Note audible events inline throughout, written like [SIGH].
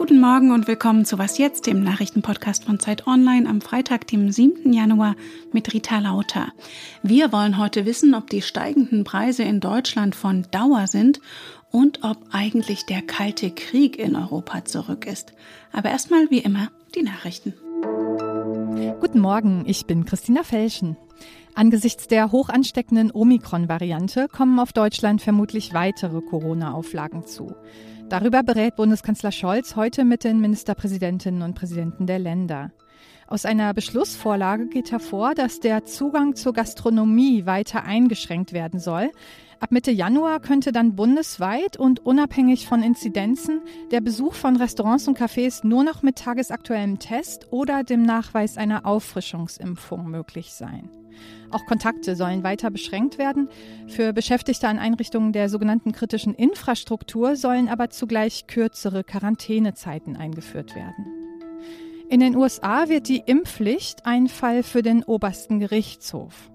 Guten Morgen und willkommen zu Was jetzt, dem Nachrichtenpodcast von Zeit Online am Freitag, dem 7. Januar mit Rita Lauter. Wir wollen heute wissen, ob die steigenden Preise in Deutschland von Dauer sind und ob eigentlich der Kalte Krieg in Europa zurück ist. Aber erstmal wie immer die Nachrichten. Guten Morgen, ich bin Christina Felschen. Angesichts der hoch ansteckenden Omikron-Variante kommen auf Deutschland vermutlich weitere Corona-Auflagen zu. Darüber berät Bundeskanzler Scholz heute mit den Ministerpräsidentinnen und Präsidenten der Länder. Aus einer Beschlussvorlage geht hervor, dass der Zugang zur Gastronomie weiter eingeschränkt werden soll. Ab Mitte Januar könnte dann bundesweit und unabhängig von Inzidenzen der Besuch von Restaurants und Cafés nur noch mit tagesaktuellem Test oder dem Nachweis einer Auffrischungsimpfung möglich sein. Auch Kontakte sollen weiter beschränkt werden. Für Beschäftigte an Einrichtungen der sogenannten kritischen Infrastruktur sollen aber zugleich kürzere Quarantänezeiten eingeführt werden. In den USA wird die Impfpflicht ein Fall für den obersten Gerichtshof.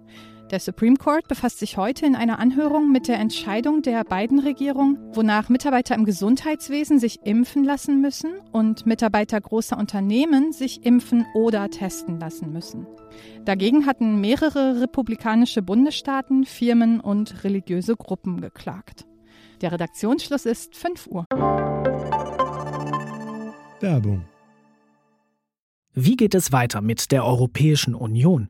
Der Supreme Court befasst sich heute in einer Anhörung mit der Entscheidung der beiden Regierung, wonach Mitarbeiter im Gesundheitswesen sich impfen lassen müssen und Mitarbeiter großer Unternehmen sich impfen oder testen lassen müssen. Dagegen hatten mehrere republikanische Bundesstaaten, Firmen und religiöse Gruppen geklagt. Der Redaktionsschluss ist 5 Uhr. Werbung. Wie geht es weiter mit der Europäischen Union?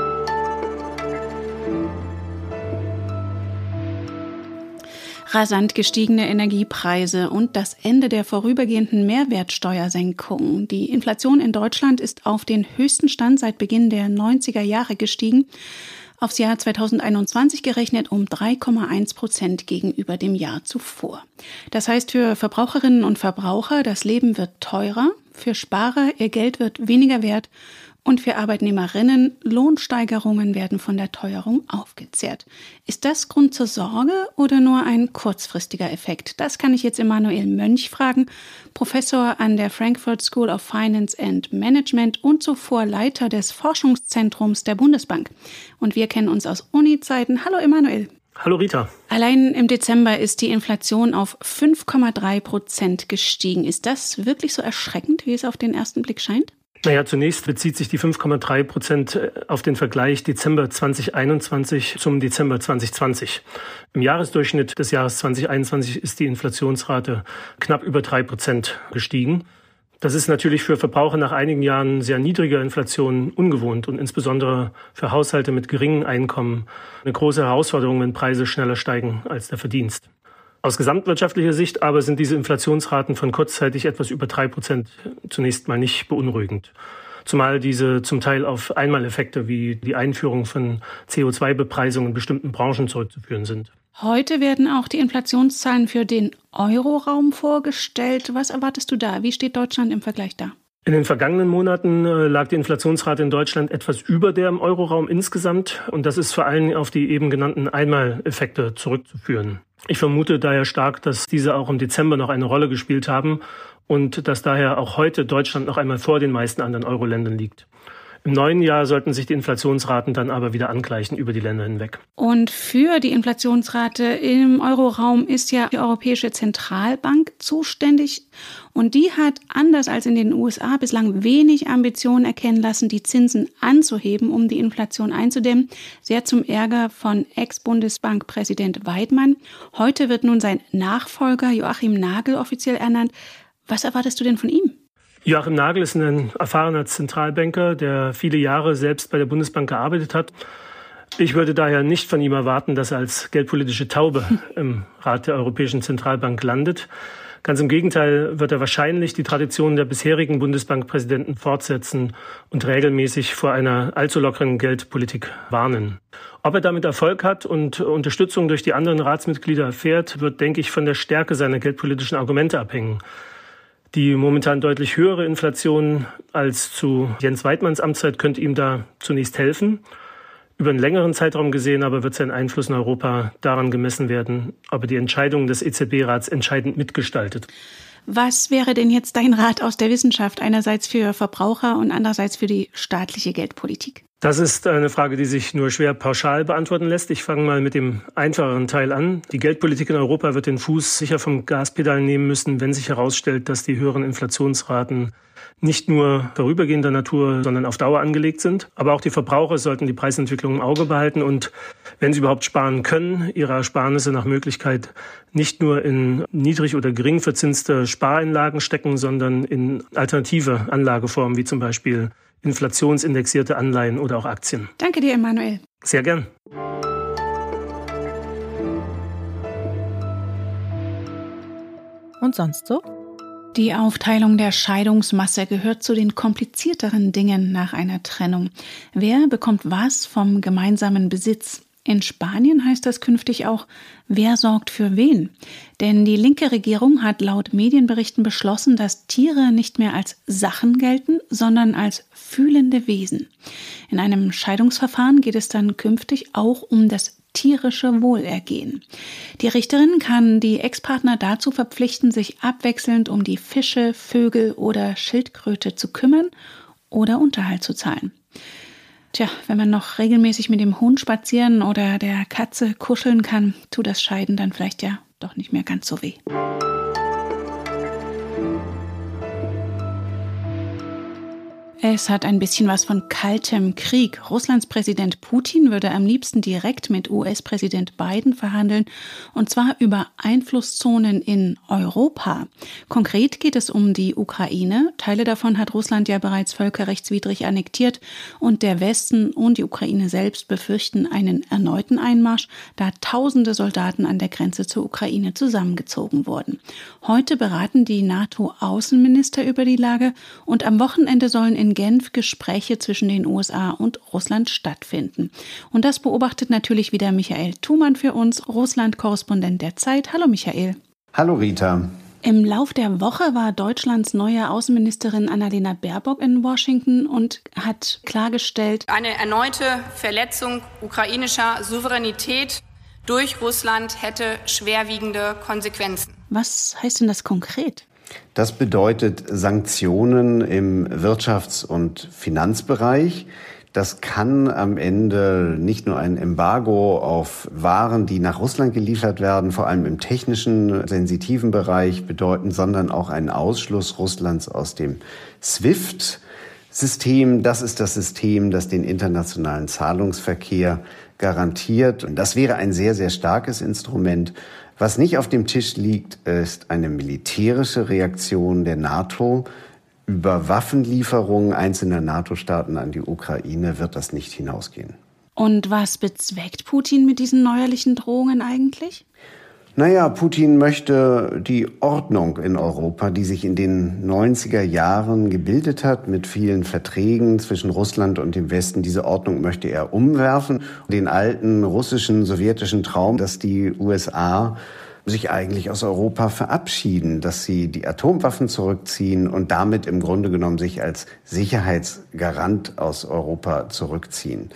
rasant gestiegene Energiepreise und das Ende der vorübergehenden Mehrwertsteuersenkung. Die Inflation in Deutschland ist auf den höchsten Stand seit Beginn der 90er Jahre gestiegen. Aufs Jahr 2021 gerechnet um 3,1 Prozent gegenüber dem Jahr zuvor. Das heißt für Verbraucherinnen und Verbraucher, das Leben wird teurer, für Sparer, ihr Geld wird weniger wert und für Arbeitnehmerinnen, Lohnsteigerungen werden von der Teuerung aufgezehrt. Ist das Grund zur Sorge oder nur ein kurzfristiger Effekt? Das kann ich jetzt Emanuel Mönch fragen, Professor an der Frankfurt School of Finance and Management und zuvor Leiter des Forschungszentrums der Bundesbank. Und wir kennen uns aus Uni-Zeiten. Hallo Emanuel. Hallo Rita. Allein im Dezember ist die Inflation auf 5,3 Prozent gestiegen. Ist das wirklich so erschreckend, wie es auf den ersten Blick scheint? Naja, zunächst bezieht sich die 5,3 Prozent äh, auf den Vergleich Dezember 2021 zum Dezember 2020. Im Jahresdurchschnitt des Jahres 2021 ist die Inflationsrate knapp über drei Prozent gestiegen. Das ist natürlich für Verbraucher nach einigen Jahren sehr niedriger Inflation ungewohnt und insbesondere für Haushalte mit geringen Einkommen eine große Herausforderung, wenn Preise schneller steigen als der Verdienst. Aus gesamtwirtschaftlicher Sicht aber sind diese Inflationsraten von kurzzeitig etwas über drei Prozent zunächst mal nicht beunruhigend. Zumal diese zum Teil auf Einmaleffekte wie die Einführung von CO2-Bepreisungen in bestimmten Branchen zurückzuführen sind. Heute werden auch die Inflationszahlen für den Euroraum vorgestellt. Was erwartest du da? Wie steht Deutschland im Vergleich da? In den vergangenen Monaten äh, lag die Inflationsrate in Deutschland etwas über der im Euroraum insgesamt. Und das ist vor allem auf die eben genannten Einmaleffekte zurückzuführen. Ich vermute daher stark, dass diese auch im Dezember noch eine Rolle gespielt haben und dass daher auch heute Deutschland noch einmal vor den meisten anderen Euro-Ländern liegt. Im neuen Jahr sollten sich die Inflationsraten dann aber wieder angleichen über die Länder hinweg. Und für die Inflationsrate im Euroraum ist ja die Europäische Zentralbank zuständig. Und die hat, anders als in den USA, bislang wenig Ambitionen erkennen lassen, die Zinsen anzuheben, um die Inflation einzudämmen. Sehr zum Ärger von Ex-Bundesbankpräsident Weidmann. Heute wird nun sein Nachfolger Joachim Nagel offiziell ernannt. Was erwartest du denn von ihm? Joachim Nagel ist ein erfahrener Zentralbanker, der viele Jahre selbst bei der Bundesbank gearbeitet hat. Ich würde daher nicht von ihm erwarten, dass er als geldpolitische Taube [LAUGHS] im Rat der Europäischen Zentralbank landet. Ganz im Gegenteil wird er wahrscheinlich die Tradition der bisherigen Bundesbankpräsidenten fortsetzen und regelmäßig vor einer allzu lockeren Geldpolitik warnen. Ob er damit Erfolg hat und Unterstützung durch die anderen Ratsmitglieder erfährt, wird, denke ich, von der Stärke seiner geldpolitischen Argumente abhängen. Die momentan deutlich höhere Inflation als zu Jens Weidmanns Amtszeit könnte ihm da zunächst helfen. Über einen längeren Zeitraum gesehen aber wird sein Einfluss in Europa daran gemessen werden, ob er die Entscheidungen des EZB-Rats entscheidend mitgestaltet. Was wäre denn jetzt dein Rat aus der Wissenschaft, einerseits für Verbraucher und andererseits für die staatliche Geldpolitik? Das ist eine Frage, die sich nur schwer pauschal beantworten lässt. Ich fange mal mit dem einfacheren Teil an. Die Geldpolitik in Europa wird den Fuß sicher vom Gaspedal nehmen müssen, wenn sich herausstellt, dass die höheren Inflationsraten nicht nur vorübergehender Natur, sondern auf Dauer angelegt sind. Aber auch die Verbraucher sollten die Preisentwicklung im Auge behalten und, wenn sie überhaupt sparen können, ihre Ersparnisse nach Möglichkeit nicht nur in niedrig oder gering verzinste Spareinlagen stecken, sondern in alternative Anlageformen wie zum Beispiel inflationsindexierte Anleihen oder auch Aktien. Danke dir, Emanuel. Sehr gern. Und sonst so? Die Aufteilung der Scheidungsmasse gehört zu den komplizierteren Dingen nach einer Trennung. Wer bekommt was vom gemeinsamen Besitz? In Spanien heißt das künftig auch, wer sorgt für wen? Denn die linke Regierung hat laut Medienberichten beschlossen, dass Tiere nicht mehr als Sachen gelten, sondern als fühlende Wesen. In einem Scheidungsverfahren geht es dann künftig auch um das tierische Wohlergehen. Die Richterin kann die Ex-Partner dazu verpflichten, sich abwechselnd um die Fische, Vögel oder Schildkröte zu kümmern oder Unterhalt zu zahlen. Tja, wenn man noch regelmäßig mit dem Hund spazieren oder der Katze kuscheln kann, tut das Scheiden dann vielleicht ja doch nicht mehr ganz so weh. Es hat ein bisschen was von kaltem Krieg. Russlands Präsident Putin würde am liebsten direkt mit US-Präsident Biden verhandeln, und zwar über Einflusszonen in Europa. Konkret geht es um die Ukraine. Teile davon hat Russland ja bereits völkerrechtswidrig annektiert, und der Westen und die Ukraine selbst befürchten einen erneuten Einmarsch, da tausende Soldaten an der Grenze zur Ukraine zusammengezogen wurden. Heute beraten die NATO-Außenminister über die Lage, und am Wochenende sollen in Genf Gespräche zwischen den USA und Russland stattfinden. Und das beobachtet natürlich wieder Michael Thumann für uns, Russland-Korrespondent der Zeit. Hallo Michael. Hallo Rita. Im Lauf der Woche war Deutschlands neue Außenministerin Annalena Baerbock in Washington und hat klargestellt, eine erneute Verletzung ukrainischer Souveränität durch Russland hätte schwerwiegende Konsequenzen. Was heißt denn das konkret? Das bedeutet Sanktionen im Wirtschafts- und Finanzbereich. Das kann am Ende nicht nur ein Embargo auf Waren, die nach Russland geliefert werden, vor allem im technischen, sensitiven Bereich bedeuten, sondern auch einen Ausschluss Russlands aus dem SWIFT. System, das ist das System, das den internationalen Zahlungsverkehr garantiert. Und das wäre ein sehr, sehr starkes Instrument. Was nicht auf dem Tisch liegt, ist eine militärische Reaktion der NATO. Über Waffenlieferungen einzelner NATO-Staaten an die Ukraine wird das nicht hinausgehen. Und was bezweckt Putin mit diesen neuerlichen Drohungen eigentlich? Naja, Putin möchte die Ordnung in Europa, die sich in den 90er Jahren gebildet hat, mit vielen Verträgen zwischen Russland und dem Westen, diese Ordnung möchte er umwerfen. Den alten russischen, sowjetischen Traum, dass die USA sich eigentlich aus Europa verabschieden, dass sie die Atomwaffen zurückziehen und damit im Grunde genommen sich als Sicherheitsgarant aus Europa zurückziehen.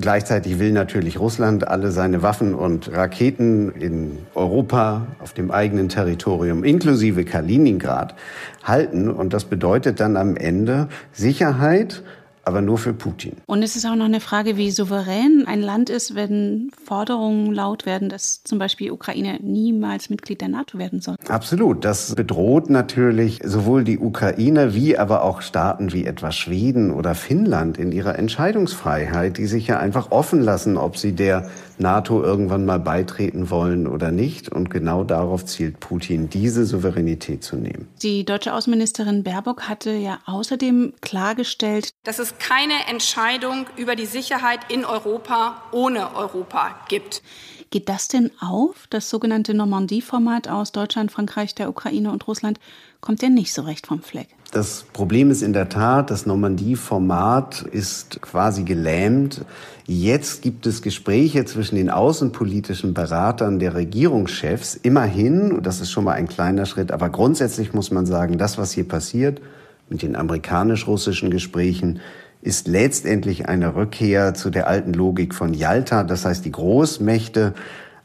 Gleichzeitig will natürlich Russland alle seine Waffen und Raketen in Europa auf dem eigenen Territorium inklusive Kaliningrad halten. Und das bedeutet dann am Ende Sicherheit aber nur für Putin. Und es ist auch noch eine Frage, wie souverän ein Land ist, wenn Forderungen laut werden, dass zum Beispiel Ukraine niemals Mitglied der NATO werden soll. Absolut. Das bedroht natürlich sowohl die Ukraine wie aber auch Staaten wie etwa Schweden oder Finnland in ihrer Entscheidungsfreiheit, die sich ja einfach offen lassen, ob sie der NATO irgendwann mal beitreten wollen oder nicht. Und genau darauf zielt Putin, diese Souveränität zu nehmen. Die deutsche Außenministerin Baerbock hatte ja außerdem klargestellt, dass es keine Entscheidung über die Sicherheit in Europa ohne Europa gibt. Geht das denn auf? Das sogenannte Normandie-Format aus Deutschland, Frankreich, der Ukraine und Russland kommt ja nicht so recht vom Fleck. Das Problem ist in der Tat, das Normandie-Format ist quasi gelähmt. Jetzt gibt es Gespräche zwischen den außenpolitischen Beratern der Regierungschefs. Immerhin, das ist schon mal ein kleiner Schritt, aber grundsätzlich muss man sagen, das, was hier passiert mit den amerikanisch-russischen Gesprächen, ist letztendlich eine Rückkehr zu der alten Logik von Yalta. Das heißt, die Großmächte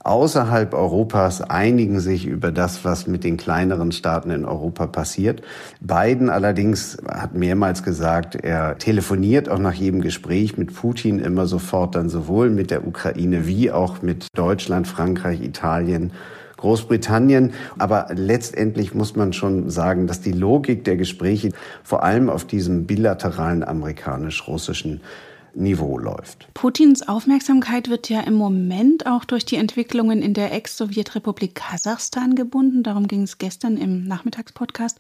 außerhalb Europas einigen sich über das, was mit den kleineren Staaten in Europa passiert. Biden allerdings hat mehrmals gesagt, er telefoniert auch nach jedem Gespräch mit Putin immer sofort dann sowohl mit der Ukraine wie auch mit Deutschland, Frankreich, Italien. Großbritannien. Aber letztendlich muss man schon sagen, dass die Logik der Gespräche vor allem auf diesem bilateralen amerikanisch-russischen Niveau läuft. Putins Aufmerksamkeit wird ja im Moment auch durch die Entwicklungen in der Ex-Sowjetrepublik Kasachstan gebunden. Darum ging es gestern im Nachmittagspodcast.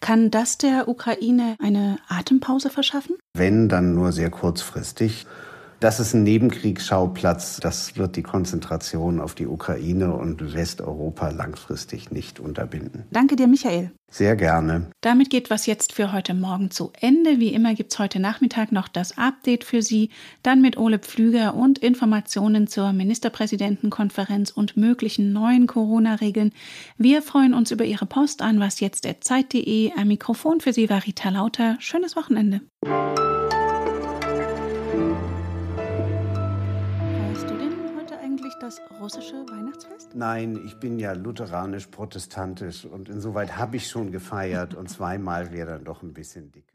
Kann das der Ukraine eine Atempause verschaffen? Wenn, dann nur sehr kurzfristig. Das ist ein Nebenkriegsschauplatz. Das wird die Konzentration auf die Ukraine und Westeuropa langfristig nicht unterbinden. Danke dir, Michael. Sehr gerne. Damit geht was jetzt für heute Morgen zu Ende. Wie immer gibt es heute Nachmittag noch das Update für Sie, dann mit Ole Pflüger und Informationen zur Ministerpräsidentenkonferenz und möglichen neuen Corona-Regeln. Wir freuen uns über Ihre Post an wasjetzt.zeit.de. Am Mikrofon für Sie war Rita Lauter. Schönes Wochenende. Das russische Weihnachtsfest? Nein, ich bin ja lutheranisch-protestantisch und insoweit habe ich schon gefeiert und zweimal wäre dann doch ein bisschen dick.